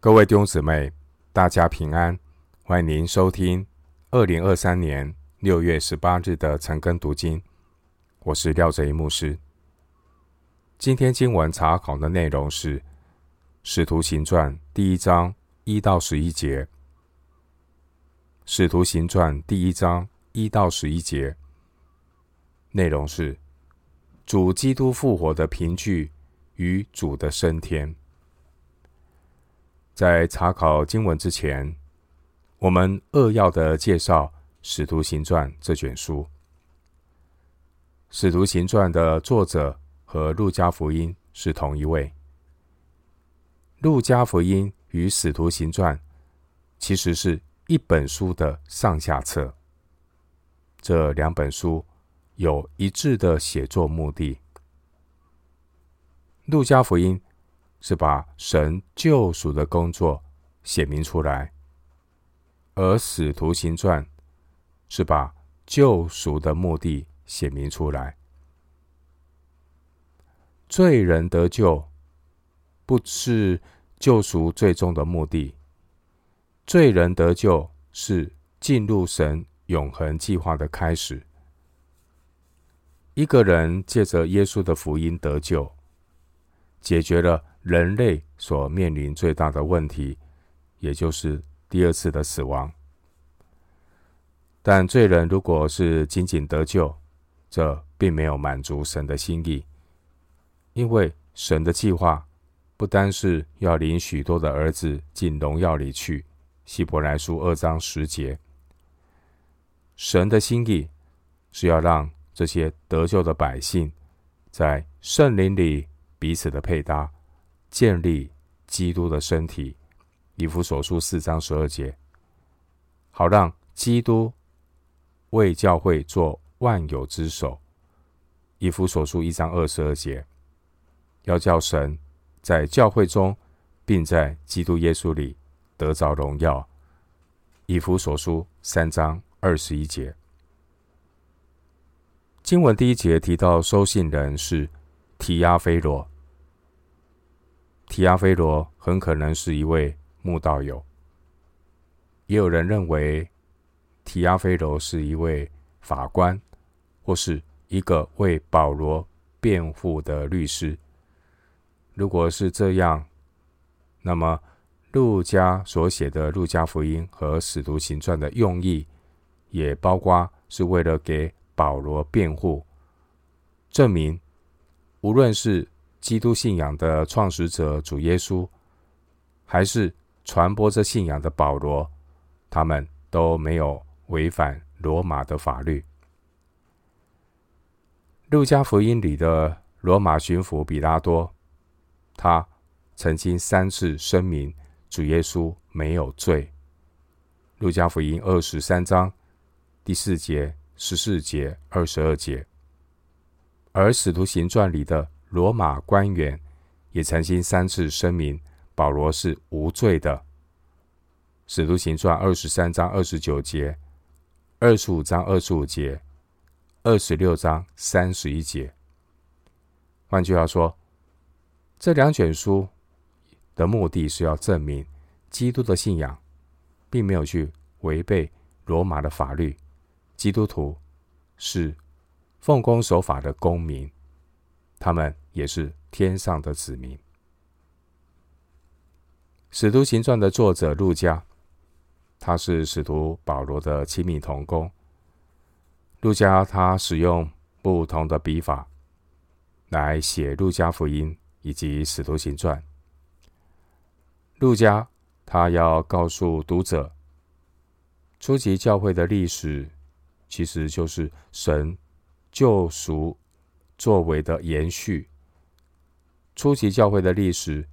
各位弟兄姊妹，大家平安！欢迎您收听二零二三年六月十八日的晨更读经。我是廖哲一牧师。今天经文查考的内容是《使徒行传》第一章一到十一节，《使徒行传》第一章一到十一节内容是主基督复活的凭据与主的升天。在查考经文之前，我们扼要的介绍《使徒行传》这卷书。《使徒行传》的作者和《路加福音》是同一位。《路加福音》与《使徒行传》其实是一本书的上下册。这两本书有一致的写作目的。《路加福音》是把神救赎的工作写明出来，而《使徒行传》是把救赎的目的写明出来。罪人得救，不是救赎最终的目的。罪人得救是进入神永恒计划的开始。一个人借着耶稣的福音得救，解决了。人类所面临最大的问题，也就是第二次的死亡。但罪人如果是仅仅得救，这并没有满足神的心意，因为神的计划不单是要领许多的儿子进荣耀里去，希伯来书二章十节，神的心意是要让这些得救的百姓在圣灵里彼此的配搭。建立基督的身体，以弗所书四章十二节，好让基督为教会做万有之首。以弗所书一章二十二节，要叫神在教会中，并在基督耶稣里得着荣耀。以弗所书三章二十一节，经文第一节提到收信人是提阿非罗。提阿非罗很可能是一位慕道友，也有人认为提阿非罗是一位法官，或是一个为保罗辩护的律师。如果是这样，那么路加所写的《路加福音》和《使徒行传》的用意，也包括是为了给保罗辩护，证明无论是。基督信仰的创始者主耶稣，还是传播这信仰的保罗，他们都没有违反罗马的法律。路加福音里的罗马巡抚比拉多，他曾经三次声明主耶稣没有罪。路加福音二十三章第四节、十四节、二十二节，而使徒行传里的。罗马官员也曾经三次声明保罗是无罪的，《使徒行传》二十三章二十九节、二十五章二十五节、二十六章三十一节。换句话说，这两卷书的目的是要证明基督的信仰并没有去违背罗马的法律，基督徒是奉公守法的公民。他们也是天上的子民。《使徒行传》的作者路加，他是使徒保罗的亲密同工。路加他使用不同的笔法来写《路加福音》以及《使徒行传》。路加他要告诉读者，初期教会的历史其实就是神救赎。作为的延续，初期教会的历史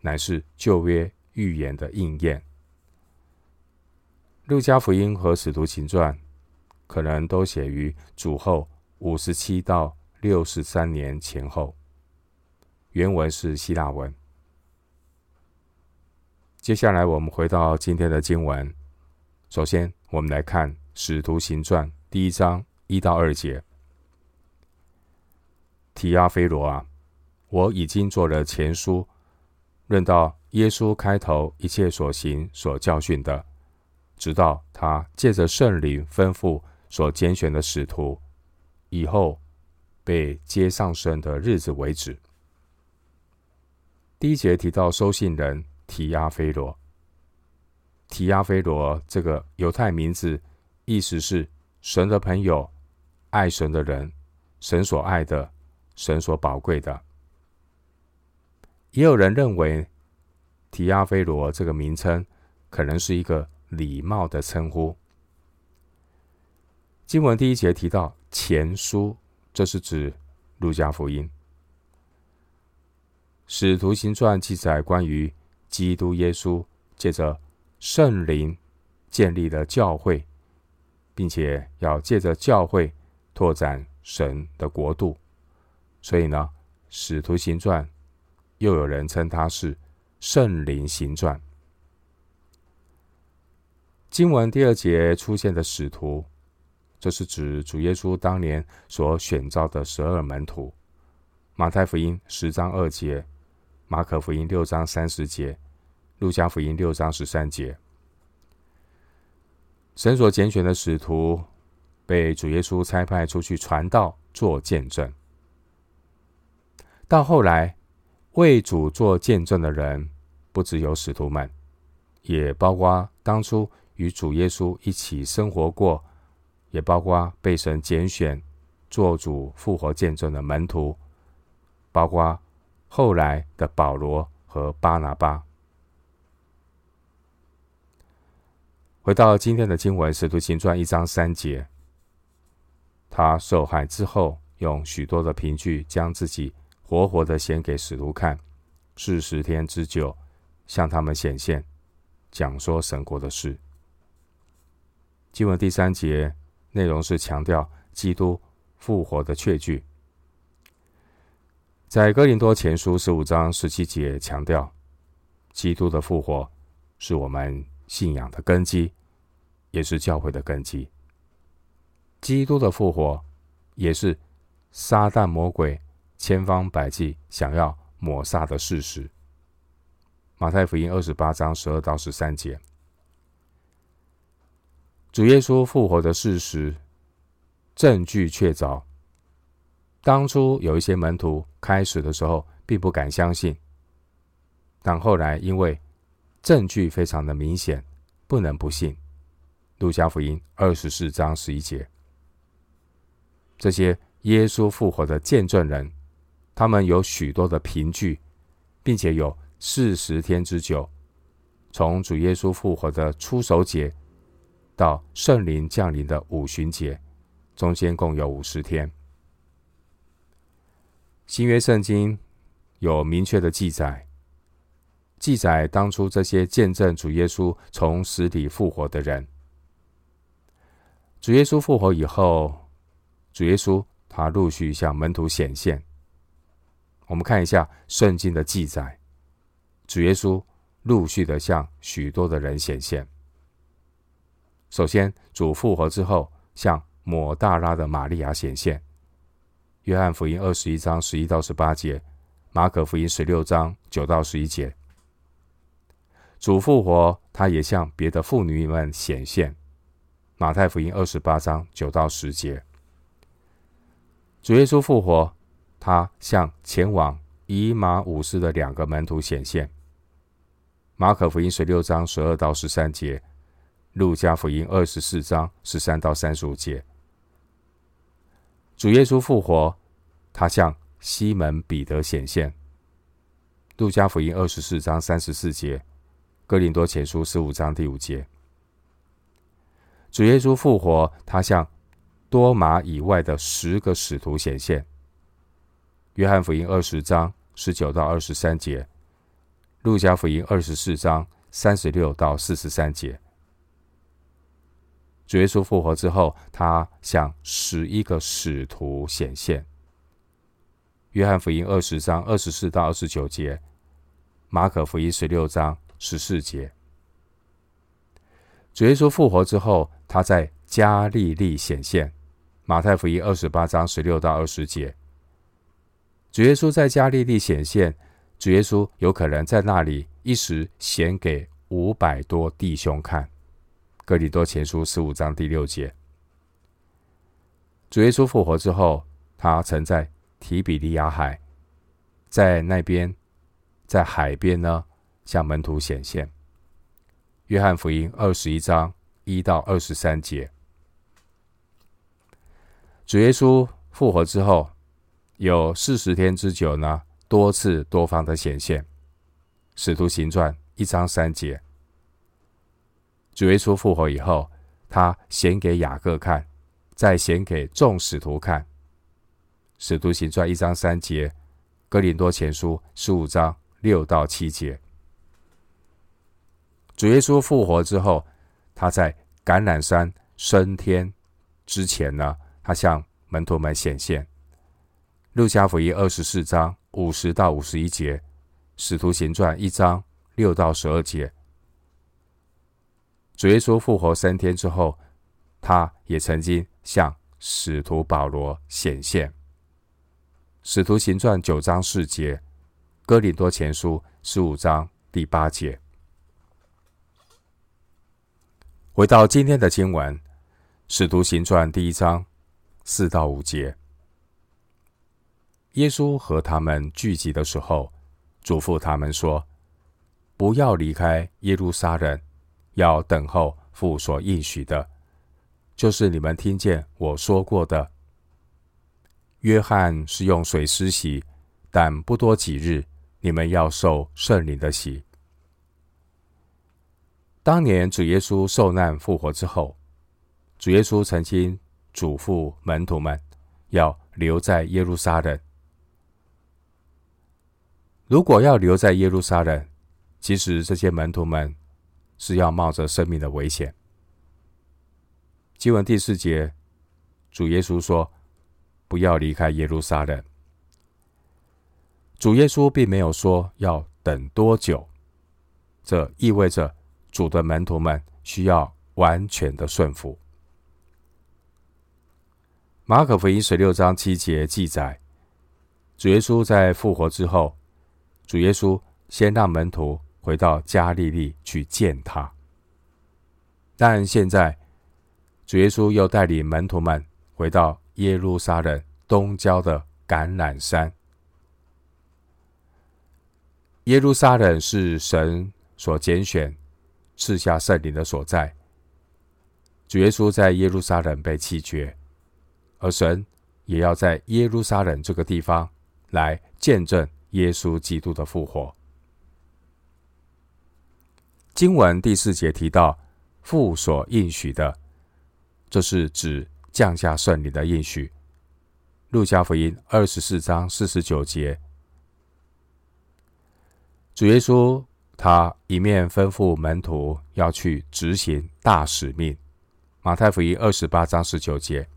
乃是旧约预言的应验。路加福音和使徒行传可能都写于主后五十七到六十三年前后，原文是希腊文。接下来我们回到今天的经文，首先我们来看使徒行传第一章一到二节。提阿非罗啊，我已经做了前书，论到耶稣开头一切所行所教训的，直到他借着圣灵吩咐所拣选的使徒以后被接上升的日子为止。第一节提到收信人提阿非罗，提阿非罗这个犹太名字，意思是神的朋友，爱神的人，神所爱的，神所宝贵的。也有人认为，提阿非罗这个名称可能是一个礼貌的称呼。经文第一节提到前书，这是指路加福音。使徒行传记载关于基督耶稣借着圣灵建立了教会，并且要借着教会拓展神的国度，所以呢，使徒行传。又有人称它是《圣灵行传》。经文第二节出现的使徒，这是指主耶稣当年所选召的十二门徒。马太福音十章二节，马可福音六章三十节，路加福音六章十三节。神所拣选的使徒，被主耶稣差派出去传道、做见证。到后来。为主做见证的人，不只有使徒们，也包括当初与主耶稣一起生活过，也包括被神拣选做主复活见证的门徒，包括后来的保罗和巴拿巴。回到今天的经文，《使徒行传》一章三节，他受害之后，用许多的凭据将自己。活活的显给使徒看，四十天之久，向他们显现，讲说神国的事。经文第三节内容是强调基督复活的确据。在哥林多前书十五章十七节强调，基督的复活是我们信仰的根基，也是教会的根基。基督的复活也是撒旦魔鬼。千方百计想要抹煞的事实。马太福音二十八章十二到十三节，主耶稣复活的事实证据确凿。当初有一些门徒开始的时候并不敢相信，但后来因为证据非常的明显，不能不信。路加福音二十四章十一节，这些耶稣复活的见证人。他们有许多的凭据，并且有四十天之久，从主耶稣复活的初手节到圣灵降临的五旬节，中间共有五十天。新约圣经有明确的记载，记载当初这些见证主耶稣从死里复活的人。主耶稣复活以后，主耶稣他陆续向门徒显现。我们看一下圣经的记载，主耶稣陆续的向许多的人显现。首先，主复活之后，向抹大拉的玛利亚显现。约翰福音二十一章十一到十八节，马可福音十六章九到十一节。主复活，他也向别的妇女们显现。马太福音二十八章九到十节。主耶稣复活。他向前往以马忤斯的两个门徒显现。马可福音十六章十二到十三节，路加福音二十四章十三到三十五节。主耶稣复活，他向西门彼得显现。路加福音二十四章三十四节，哥林多前书十五章第五节。主耶稣复活，他向多马以外的十个使徒显现。约翰福音二十章十九到二十三节，路加福音二十四章三十六到四十三节。主耶稣复活之后，他向十一个使徒显现。约翰福音二十章二十四到二十九节，马可福音十六章十四节。主耶稣复活之后，他在加利利显现。马太福音二十八章十六到二十节。主耶稣在加利利显现，主耶稣有可能在那里一时显给五百多弟兄看。哥林多前书十五章第六节。主耶稣复活之后，他曾在提比利亚海，在那边，在海边呢，向门徒显现。约翰福音二十一章一到二十三节。主耶稣复活之后，有四十天之久呢，多次多方的显现。使徒行传一章三节。主耶稣复活以后，他显给雅各看。再显给众使徒看，《使徒行传》一章三节，《哥林多前书》十五章六到七节。主耶稣复活之后，他在橄榄山升天之前呢，他向门徒们显现，《路加福音》二十四章五十到五十一节，《使徒行传》一章六到十二节。主耶稣复活三天之后，他也曾经。向使徒保罗显现，《使徒行传》九章四节，《哥林多前书》十五章第八节。回到今天的经文，《使徒行传》第一章四到五节，耶稣和他们聚集的时候，嘱咐他们说：“不要离开耶路撒冷，要等候父所应许的。”就是你们听见我说过的，约翰是用水施洗，但不多几日，你们要受圣灵的洗。当年主耶稣受难复活之后，主耶稣曾经嘱咐门徒们要留在耶路撒冷。如果要留在耶路撒冷，其实这些门徒们是要冒着生命的危险。经文第四节，主耶稣说：“不要离开耶路撒冷。”主耶稣并没有说要等多久，这意味着主的门徒们需要完全的顺服。马可福音十六章七节记载，主耶稣在复活之后，主耶稣先让门徒回到加利利去见他，但现在。主耶稣又带领门徒们回到耶路撒冷东郊的橄榄山。耶路撒冷是神所拣选、赐下圣灵的所在。主耶稣在耶路撒冷被弃绝，而神也要在耶路撒冷这个地方来见证耶稣基督的复活。经文第四节提到父所应许的。这是指降下圣灵的应许。路加福音二十四章四十九节，主耶稣他一面吩咐门徒要去执行大使命。马太福音二十八章十九节，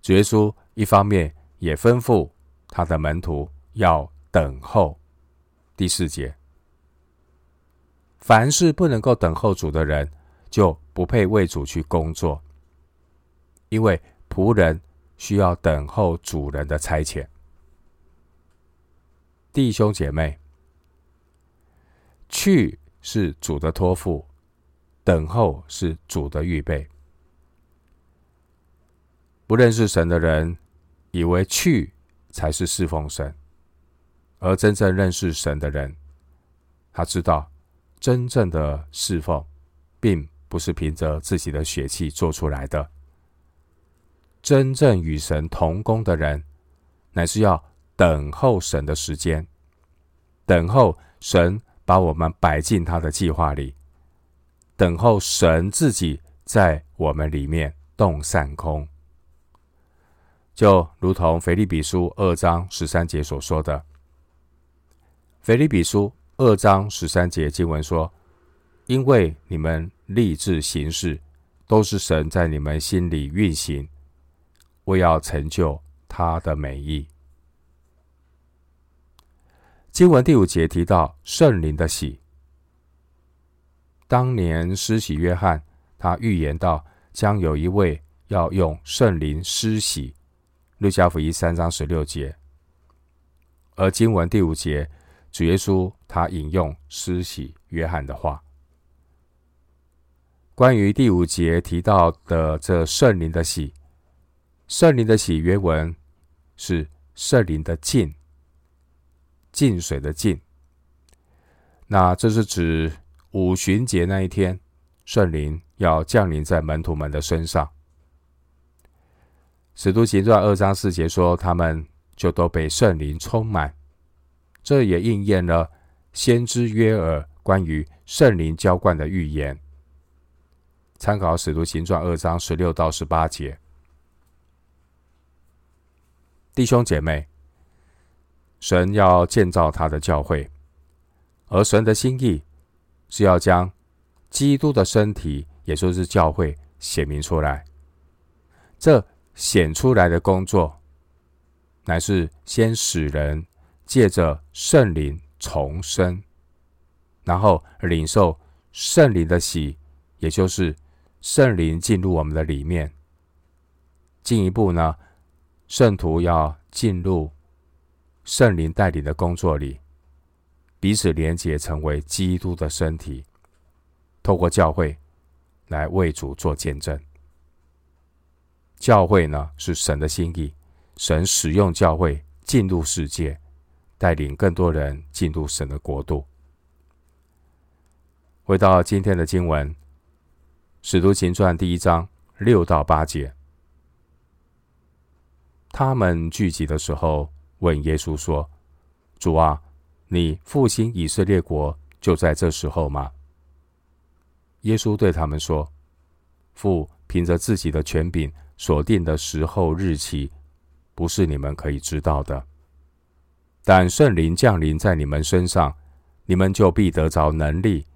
主耶稣一方面也吩咐他的门徒要等候。第四节，凡是不能够等候主的人，就不配为主去工作。因为仆人需要等候主人的差遣，弟兄姐妹，去是主的托付，等候是主的预备。不认识神的人以为去才是侍奉神，而真正认识神的人，他知道真正的侍奉，并不是凭着自己的血气做出来的。真正与神同工的人，乃是要等候神的时间，等候神把我们摆进他的计划里，等候神自己在我们里面动善空。就如同腓立比书二章十三节所说的，腓立比书二章十三节经文说：“因为你们立志行事，都是神在你们心里运行。”为要成就他的美意。经文第五节提到圣灵的喜。当年施洗约翰，他预言到将有一位要用圣灵施洗，《路加福音》三章十六节。而经文第五节主耶稣他引用施洗约翰的话。关于第五节提到的这圣灵的洗，圣灵的洗原文是圣灵的浸，浸水的浸。那这是指五旬节那一天，圣灵要降临在门徒们的身上。使徒行传二章四节说，他们就都被圣灵充满，这也应验了先知约珥关于圣灵浇灌的预言。参考《使徒行传》二章十六到十八节，弟兄姐妹，神要建造他的教会，而神的心意是要将基督的身体，也就是教会，显明出来。这显出来的工作，乃是先使人借着圣灵重生，然后领受圣灵的洗，也就是。圣灵进入我们的里面，进一步呢，圣徒要进入圣灵带领的工作里，彼此连结，成为基督的身体，透过教会来为主做见证。教会呢，是神的心意，神使用教会进入世界，带领更多人进入神的国度。回到今天的经文。使徒行传第一章六到八节，他们聚集的时候，问耶稣说：“主啊，你复兴以色列国就在这时候吗？”耶稣对他们说：“父凭着自己的权柄所定的时候日期，不是你们可以知道的。但圣灵降临在你们身上，你们就必得着能力，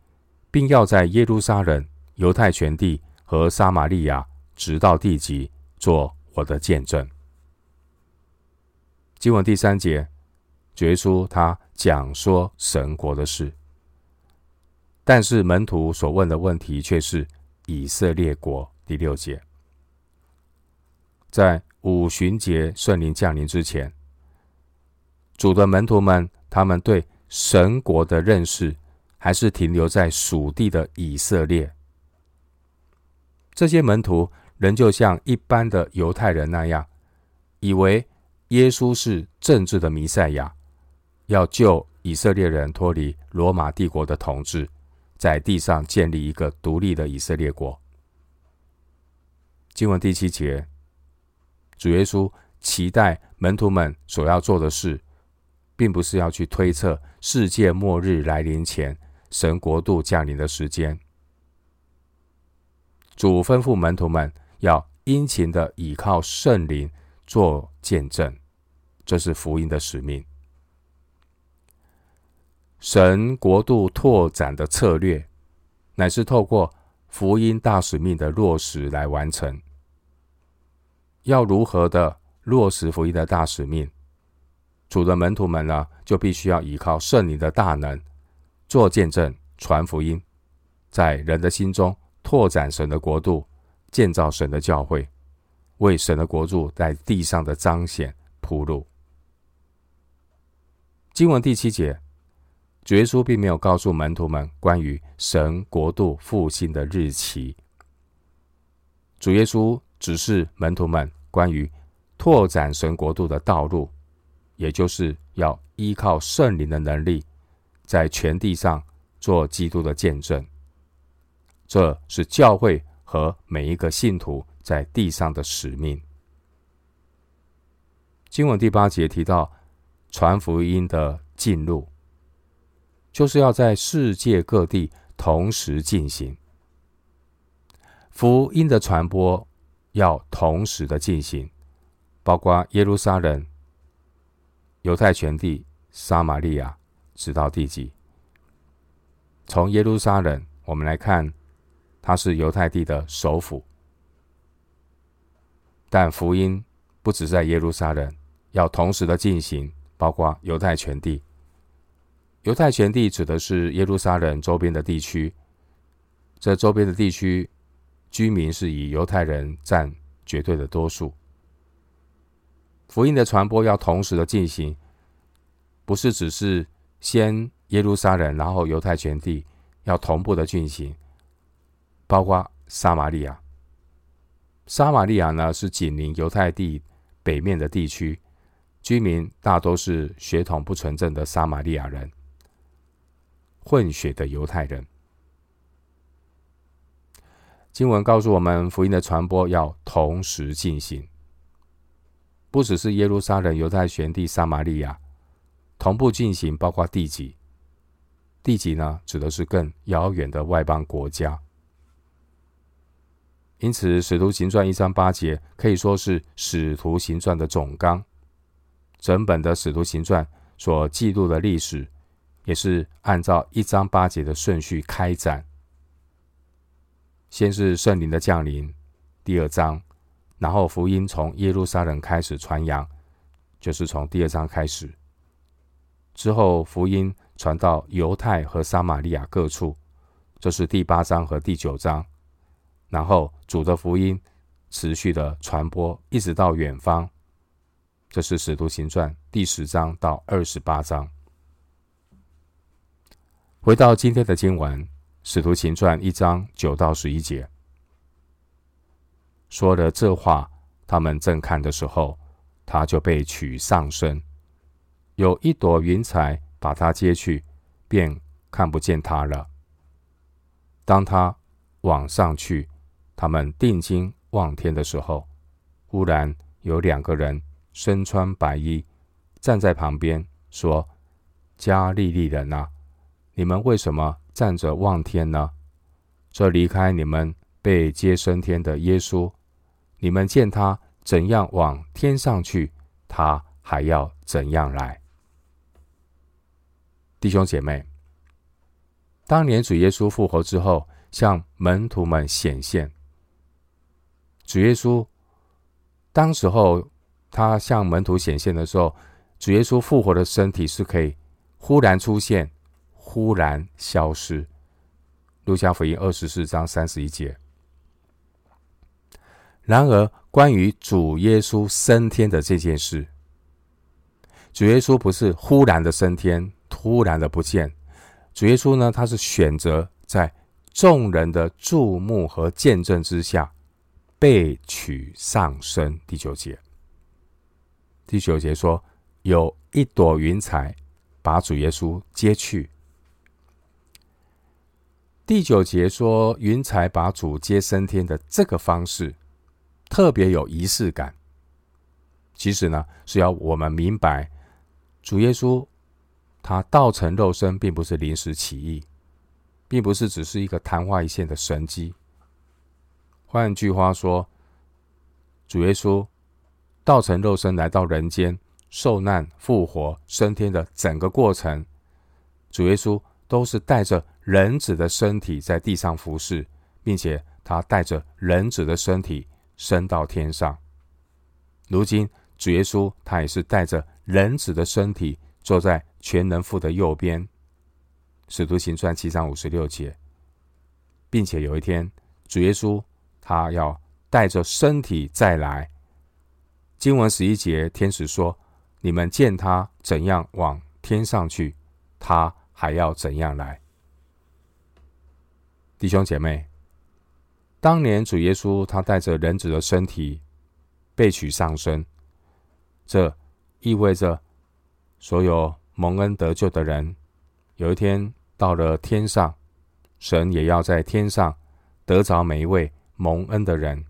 并要在耶路撒冷。”犹太全地和撒玛利亚，直到地极，做我的见证。经文第三节，主耶稣他讲说神国的事，但是门徒所问的问题却是以色列国。第六节，在五旬节圣灵降临之前，主的门徒们，他们对神国的认识还是停留在属地的以色列。这些门徒仍旧像一般的犹太人那样，以为耶稣是政治的弥赛亚，要救以色列人脱离罗马帝国的统治，在地上建立一个独立的以色列国。经文第七节，主耶稣期待门徒们所要做的事，并不是要去推测世界末日来临前神国度降临的时间。主吩咐门徒们要殷勤的倚靠圣灵做见证，这是福音的使命。神国度拓展的策略，乃是透过福音大使命的落实来完成。要如何的落实福音的大使命？主的门徒们呢，就必须要依靠圣灵的大能，做见证、传福音，在人的心中。拓展神的国度，建造神的教会，为神的国度在地上的彰显铺路。经文第七节，主耶稣并没有告诉门徒们关于神国度复兴的日期。主耶稣指示门徒们关于拓展神国度的道路，也就是要依靠圣灵的能力，在全地上做基督的见证。这是教会和每一个信徒在地上的使命。经文第八节提到传福音的进入，就是要在世界各地同时进行。福音的传播要同时的进行，包括耶路撒冷、犹太全地、撒玛利亚，直到地极。从耶路撒冷，我们来看。它是犹太地的首府，但福音不只在耶路撒冷，要同时的进行，包括犹太全地。犹太全地指的是耶路撒冷周边的地区，这周边的地区居民是以犹太人占绝对的多数。福音的传播要同时的进行，不是只是先耶路撒冷，然后犹太全地要同步的进行，包括撒玛利亚。撒玛利亚呢是紧邻犹太地北面的地区，居民大多是血统不纯正的撒玛利亚人，混血的犹太人。经文告诉我们，福音的传播要同时进行，不只是耶路撒冷、犹太全地、撒玛利亚同步进行，包括地级。地级呢，指的是更遥远的外邦国家。因此，《使徒行传》一章八节可以说是《使徒行传》的总纲。整本的《使徒行传》所记录的历史，也是按照一章八节的顺序开展。先是圣灵的降临，第二章，然后福音从耶路撒冷开始传扬，就是从第二章开始。之后，福音传到犹太和撒玛利亚各处，这是第八章和第九章。然后主的福音持续的传播，一直到远方。这是《使徒行传》第十章到二十八章。回到今天的经文，《使徒行传》一章九到十一节，说了这话，他们正看的时候，他就被取上身，有一朵云彩把他接去，便看不见他了。当他往上去。他们定睛望天的时候，忽然有两个人身穿白衣站在旁边，说：“加利利人啊，你们为什么站着望天呢？这离开你们被接升天的耶稣，你们见他怎样往天上去，他还要怎样来。”弟兄姐妹，当年主耶稣复活之后，向门徒们显现。主耶稣当时候，他向门徒显现的时候，主耶稣复活的身体是可以忽然出现、忽然消失。路加福音二十四章三十一节。然而，关于主耶稣升天的这件事，主耶稣不是忽然的升天、突然的不见。主耶稣呢，他是选择在众人的注目和见证之下。被取上升，第九节。第九节说，有一朵云彩把主耶稣接去。第九节说，云彩把主接升天的这个方式特别有仪式感。其实呢，是要我们明白，主耶稣他道成肉身，并不是临时起意，并不是只是一个昙花一现的神迹。换句话说，主耶稣道成肉身来到人间，受难、复活、升天的整个过程，主耶稣都是带着人子的身体在地上服侍，并且他带着人子的身体升到天上。如今，主耶稣他也是带着人子的身体坐在全能父的右边，使徒行传七章五十六节，并且有一天，主耶稣。他要带着身体再来。经文十一节，天使说：“你们见他怎样往天上去，他还要怎样来。”弟兄姐妹，当年主耶稣他带着人子的身体被取上身，这意味着所有蒙恩得救的人，有一天到了天上，神也要在天上得着每一位。蒙恩的人，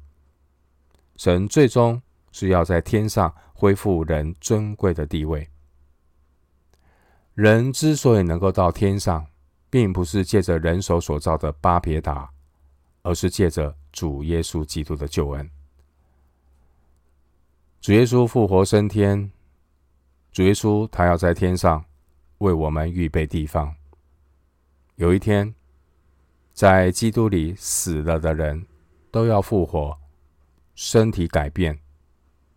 神最终是要在天上恢复人尊贵的地位。人之所以能够到天上，并不是借着人手所造的巴别塔，而是借着主耶稣基督的救恩。主耶稣复活升天，主耶稣他要在天上为我们预备地方。有一天，在基督里死了的人。都要复活，身体改变，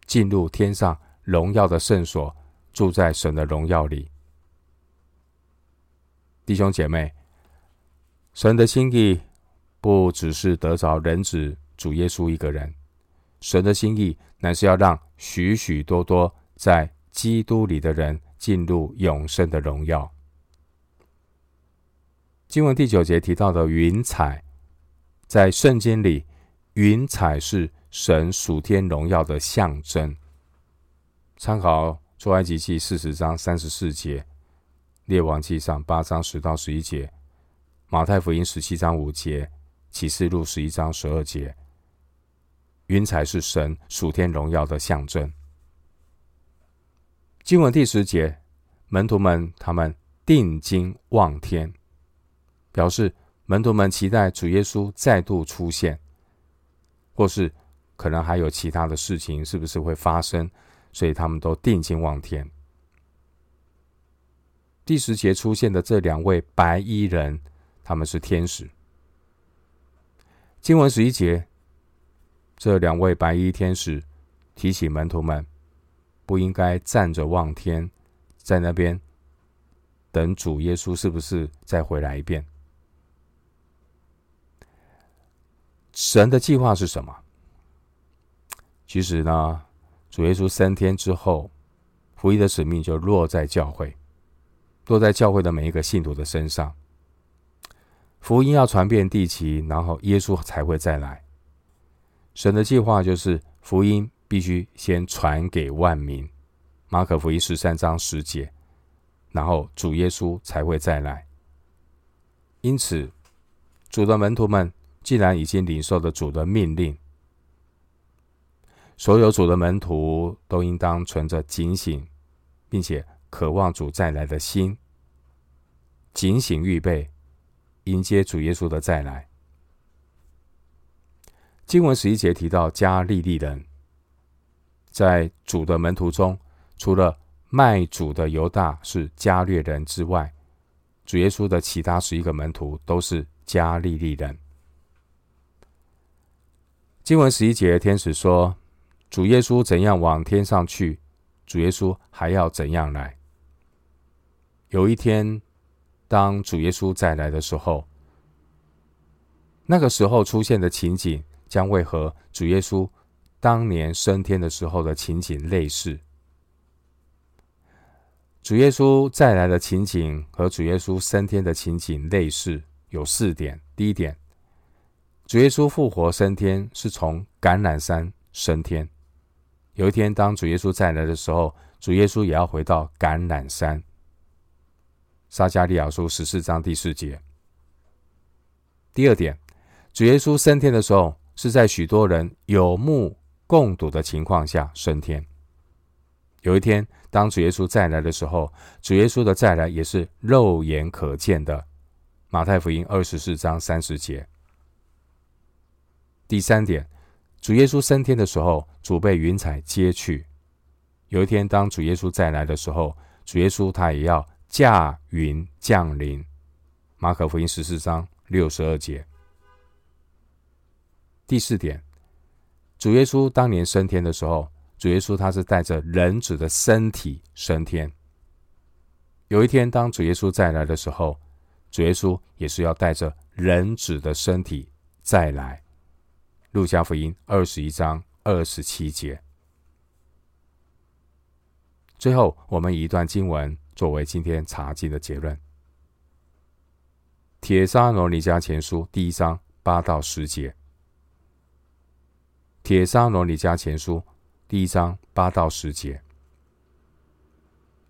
进入天上荣耀的圣所，住在神的荣耀里。弟兄姐妹，神的心意不只是得着人子主耶稣一个人，神的心意乃是要让许许多多在基督里的人进入永生的荣耀。经文第九节提到的云彩，在圣经里，云彩是神属天荣耀的象征。参考出埃及记四十章三十四节，列王记上八章十到十一节，马太福音十七章五节，启示录十一章十二节。云彩是神属天荣耀的象征。经文第十节，门徒们他们定睛望天，表示门徒们期待主耶稣再度出现，或是可能还有其他的事情，是不是会发生？所以他们都定睛望天。第十节出现的这两位白衣人，他们是天使。经文十一节，这两位白衣天使提醒门徒们，不应该站着望天，在那边等主耶稣是不是再回来一遍？神的计划是什么？其实呢，主耶稣升天之后，福音的使命就落在教会，落在教会的每一个信徒的身上。福音要传遍地极，然后耶稣才会再来。神的计划就是福音必须先传给万民，马可福音十三章十节，然后主耶稣才会再来。因此，主的门徒们既然已经领受了主的命令。所有主的门徒都应当存着警醒，并且渴望主再来的心，警醒预备，迎接主耶稣的再来。经文十一节提到加利利人，在主的门徒中，除了卖主的犹大是加略人之外，主耶稣的其他十一个门徒都是加利利人。经文十一节，天使说。主耶稣怎样往天上去，主耶稣还要怎样来。有一天，当主耶稣再来的时候，那个时候出现的情景将会和主耶稣当年升天的时候的情景类似。主耶稣再来的情景和主耶稣升天的情景类似，有四点。第一点，主耶稣复活升天是从橄榄山升天。有一天，当主耶稣再来的时候，主耶稣也要回到橄榄山。撒迦利亚书十四章第四节。第二点，主耶稣升天的时候，是在许多人有目共睹的情况下升天。有一天，当主耶稣再来的时候，主耶稣的再来也是肉眼可见的。马太福音二十四章三十节。第三点。主耶稣升天的时候，主被云彩接去。有一天，当主耶稣再来的时候，主耶稣他也要驾云降临。马可福音十四章六十二节。第四点，主耶稣当年升天的时候，主耶稣他是带着人子的身体升天。有一天，当主耶稣再来的时候，主耶稣也是要带着人子的身体再来。路加福音二十一章二十七节。最后，我们一段经文作为今天查经的结论：《帖撒罗尼迦前书》第一章八到十节，《帖撒罗尼迦前书》第一章八到十节。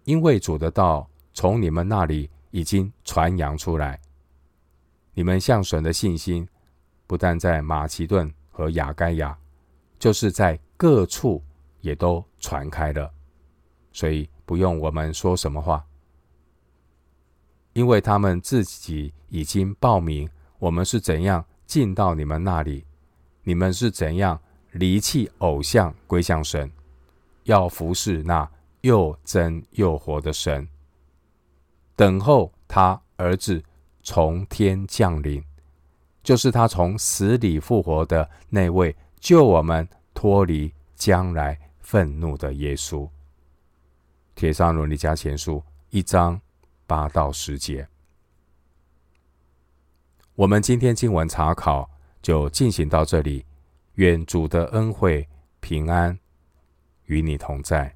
因为主的道从你们那里已经传扬出来，你们向神的信心不但在马其顿。和亚该亚，就是在各处也都传开了，所以不用我们说什么话，因为他们自己已经报名我们是怎样进到你们那里，你们是怎样离弃偶像归向神，要服侍那又真又活的神，等候他儿子从天降临。就是他从死里复活的那位，救我们脱离将来愤怒的耶稣。帖撒罗尼加前书一章八到十节。我们今天经文查考就进行到这里，愿主的恩惠平安与你同在。